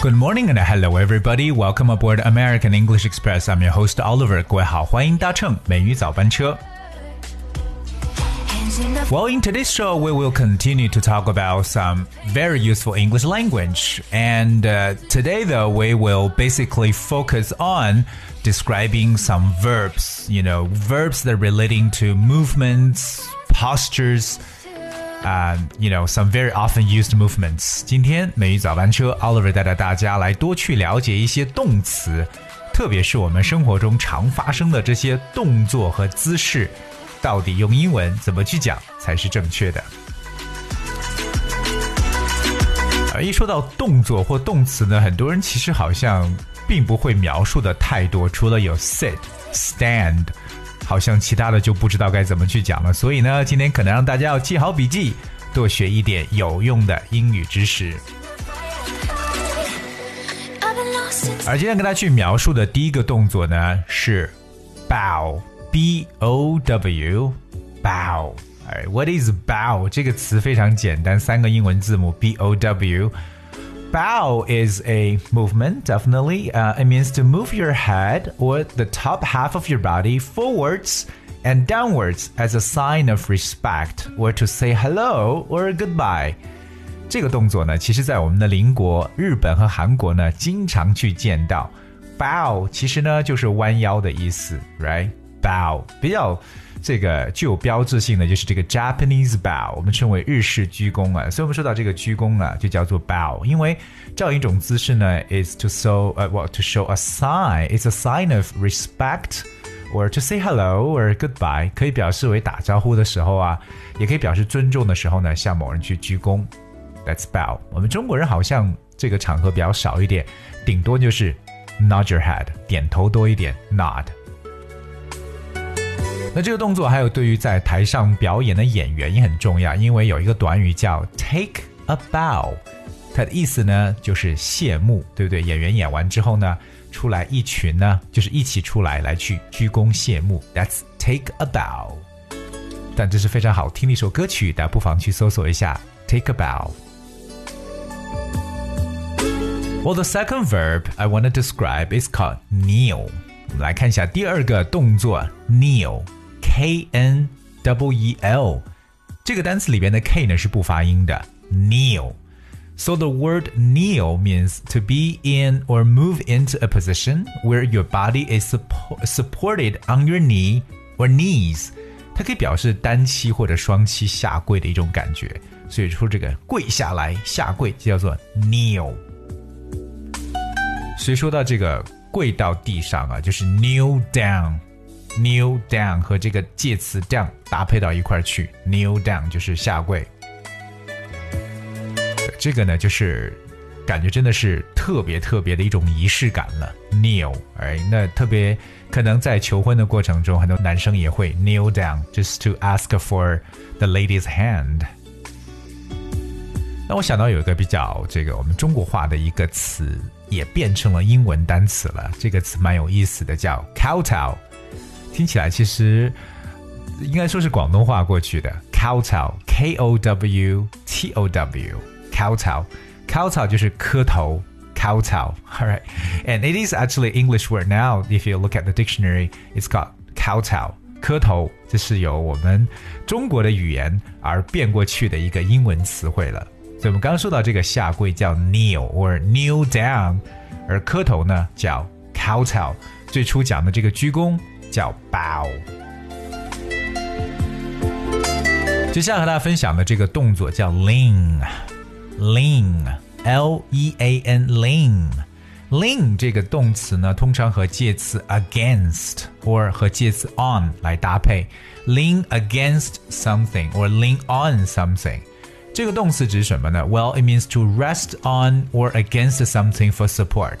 Good morning and hello everybody. Welcome aboard American English Express. I'm your host Oliver. 各位好，欢迎搭乘美语早班车。 Hands in the Well, in today's show, we will continue to talk about some very useful English language. And uh, today, though, we will basically focus on describing some verbs, you know, verbs that are relating to movements, postures, uh, you know, some very often used movements. 今天美语早班车，Oliver 带着大家来多去了解一些动词，特别是我们生活中常发生的这些动作和姿势，到底用英文怎么去讲才是正确的？而一说到动作或动词呢，很多人其实好像并不会描述的太多，除了有 sit、stand，好像其他的就不知道该怎么去讲了。所以呢，今天可能让大家要记好笔记，多学一点有用的英语知识。而今天跟大家去描述的第一个动作呢是 bow，b o w，bow。哎，what is bow？这个词非常简单，三个英文字母 b o w。Bow is a movement, definitely. Uh, it means to move your head or the top half of your body forwards and downwards as a sign of respect, or to say hello or goodbye. 这个动作呢，其实在我们的邻国日本和韩国呢，经常去见到。Bow 其实呢就是弯腰的意思 Bow 比较这个具有标志性的就是这个 Japanese bow，我们称为日式鞠躬啊。所以我们说到这个鞠躬啊，就叫做 bow，因为这样一种姿势呢，is to show 呃、well to show a sign，is a sign of respect。or to say hello or goodbye，可以表示为打招呼的时候啊，也可以表示尊重的时候呢，向某人去鞠躬。That's bow。我们中国人好像这个场合比较少一点，顶多就是 nod your head，点头多一点，nod。那这个动作还有对于在台上表演的演员也很重要，因为有一个短语叫 take a bow，它的意思呢就是谢幕，对不对？演员演完之后呢，出来一群呢就是一起出来来去鞠躬谢幕，That's take a bow。但这是非常好听的一首歌曲，大家不妨去搜索一下 take a bow。Well, the second verb I want to describe is called kneel. 我们来看一下第二个动作 kneel，k n w e l。这个单词里边的 k 呢是不发音的 kneel。So the word kneel means to be in or move into a position where your body is suppo- supported on your knee or knees。它可以表示单膝或者双膝下跪的一种感觉，所以说这个跪下来下跪就叫做 kneel。所以说到这个跪到地上啊，就是 kneel Kneel down 和这个介词 down 搭配到一块儿去，kneel down 就是下跪。这个呢，就是感觉真的是特别特别的一种仪式感了，kneel。哎，那特别可能在求婚的过程中，很多男生也会 kneel down，just to ask for the lady's hand。那我想到有一个比较这个我们中国话的一个词，也变成了英文单词了。这个词蛮有意思的，叫 kowtow。听起来其实应该说是广东话过去的 kowtow，k o w t o w，kowtow，kowtow 就是磕头。Kowtow, all right, and it is actually English word now. If you look at the dictionary, it's called kowtow. 磕头，这是由我们中国的语言而变过去的一个英文词汇了。所以我们刚刚说到这个下跪叫 kneel or kneel down，而磕头呢叫 kowtow。最初讲的这个鞠躬叫 bow。接下来和大家分享的这个动作叫 lean，lean，l e a n lean。lean 这个动词呢，通常和介词 against or 和介词 on 来搭配。lean against something or lean on something。这个动词指什么呢？Well, it means to rest on or against something for support。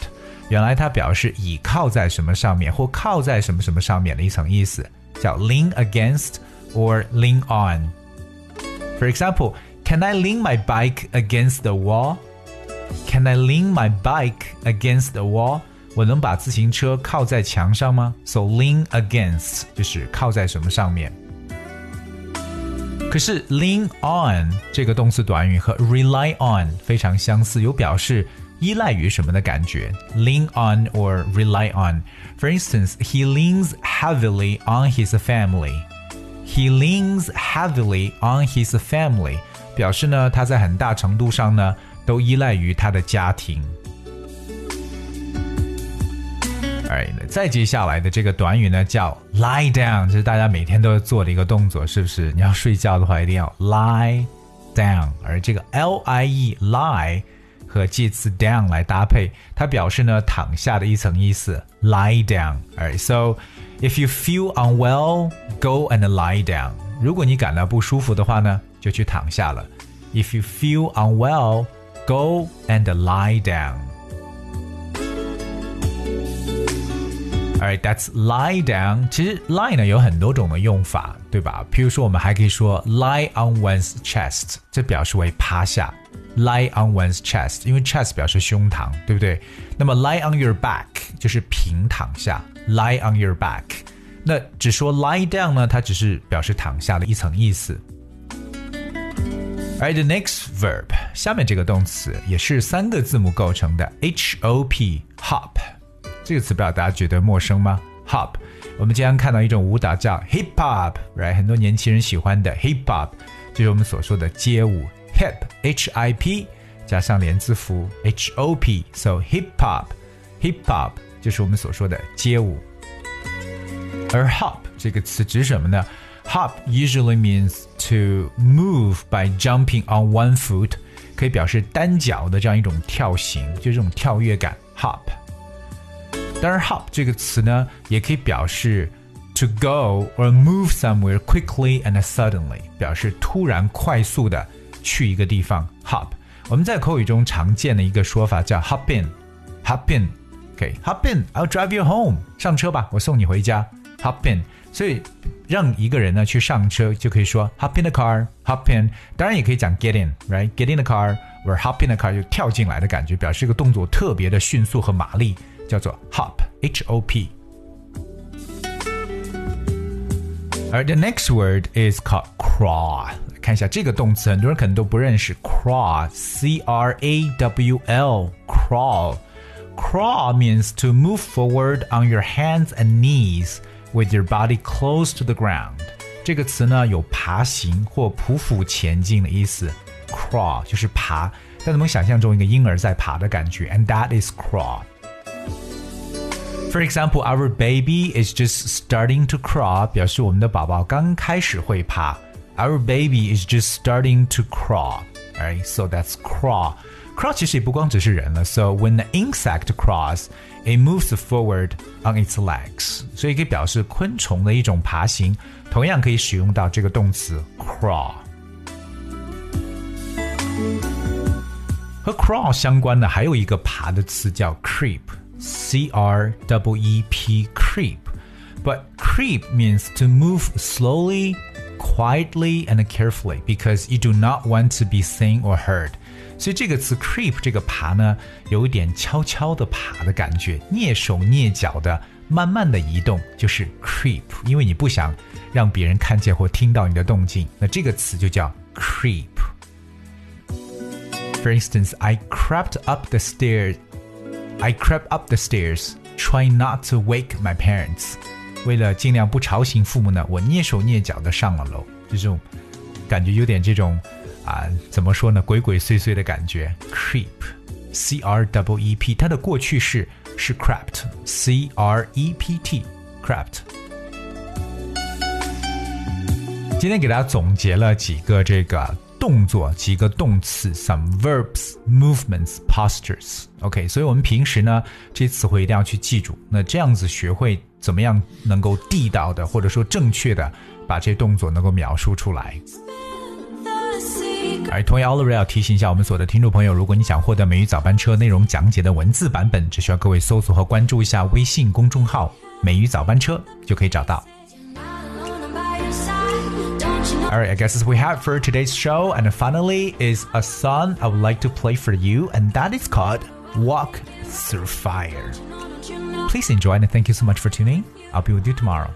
原来它表示倚靠在什么上面或靠在什么什么上面的一层意思，叫 lean against or lean on。For example, can I lean my bike against the wall? Can I lean my bike against the wall? 我能把自行车靠在墙上吗？So lean against 就是靠在什么上面。 可是 lean on 这个动词短语和 rely on 非常相似，有表示 依赖于什么的感觉。lean on or rely on. For instance, he leans heavily on his family. He leans heavily on his family，表示呢他在很大程度上呢都依赖于他的家庭。哎，再接下来的这个短语呢叫 lie down，这是大家每天都要做的一个动作，是不是？你要睡觉的话一定要 lie down，而这个 l i e lie 和介词 down 来搭配，它表示呢躺下的一层意思，lie down。Alright, so if you feel unwell, go and lie down。如果你感到不舒服的话呢，就去躺下了。If you feel unwell, go and lie down。Alright, that's lie down. 其实 lie 呢有很多种的用法，对吧？譬如说，我们还可以说 lie on one's chest，这表示为趴下。 Lie on one's chest，因为 chest 表示胸膛，对不对？那么 lie on your back 就是平躺下，lie on your back。那只说 lie down 呢，它只是表示躺下的一层意思。Alright, the next verb，下面这个动词也是三个字母构成的，H O P，hop。这个词表达大家觉得陌生吗？Hop，我们经常看到一种舞蹈叫 Hip Hop，right？很多年轻人喜欢的 Hip Hop，就是我们所说的街舞。Hip，H I P，加上连字符 H O P，so Hip Hop，Hip Hop 就是我们所说的街舞。而 Hop 这个词指什么呢？Hop usually means to move by jumping on one foot，可以表示单脚的这样一种跳行，就这种跳跃感。Hop。当然，hop 这个词呢，也可以表示 to go or move somewhere quickly and suddenly，表示突然快速的 去一个地方。hop，我们在口语中常见的一个说法叫 hop in，hop in，OK，hop in，I'll drive you home，上车吧，我送你回家。hop in，所以让一个人呢去上车就可以说 hop in the car，hop in，当然也可以讲 get in，right，get in the car or hop in the car 就跳进来的感觉，表示这个动作特别的迅速和马力。叫做 hop，h o p。而 the next word is called crawl。 看一下这个动词，很多人可能都不认识 crawl，c r a w l，crawl。Crawl means to move forward on your hands and knees with your body close to the ground。这个词呢有爬行或匍匐前进的意思。Crawl 就是爬，但我们想象中一个婴儿在爬的感觉，and that is crawl。For example, our baby is just starting to crawl，表示我们的宝宝刚开始会爬。 Our baby is just starting to crawl. Alright, so that's crawl. Crawl 其实也不光只是人了。So when the insect crawls, it moves forward on its legs. 所以可以表示昆虫的一种爬行，同样可以使用到这个动词 crawl。和 crawl 相关的还有一个爬的词叫 creep。C R E E P creep. But creep means to move slowly, quietly, and carefully because you do not want to be seen or heard. 所以这个词 creep 这个爬呢，有一点悄悄的爬的感觉，蹑手蹑脚的，慢慢的移动，就是 creep。因为你不想让别人看见或听到你的动静，那这个词就叫 creep。For instance, I crept up the stairs I crept up the stairs, trying not to wake my parents. 为了尽量不吵醒父母呢，我蹑手蹑脚的上了楼。这种感觉有点这种啊，怎么说呢？鬼鬼祟祟的感觉。Creep，C R W E P，它的过去式是 crept，C R E P T，crept。今天给大家总结了几个这个动作几个动词，some verbs, movements, postures。OK，所以我们平时呢，这些词汇一定要去记住。那这样子学会怎么样能够地道的，或者说正确的把这些动作能够描述出来。而同样 a l r e 要提醒一下我们所有的听众朋友，如果你想获得美语早班车内容讲解的文字版本，只需要各位搜索和关注一下微信公众号“美语早班车”就可以找到。Alright, I guess as we have for today's show. And finally is a song I would like to play for you, and that is called Walk Through Fire. Please enjoy and thank you so much for tuning. I'll be with you tomorrow.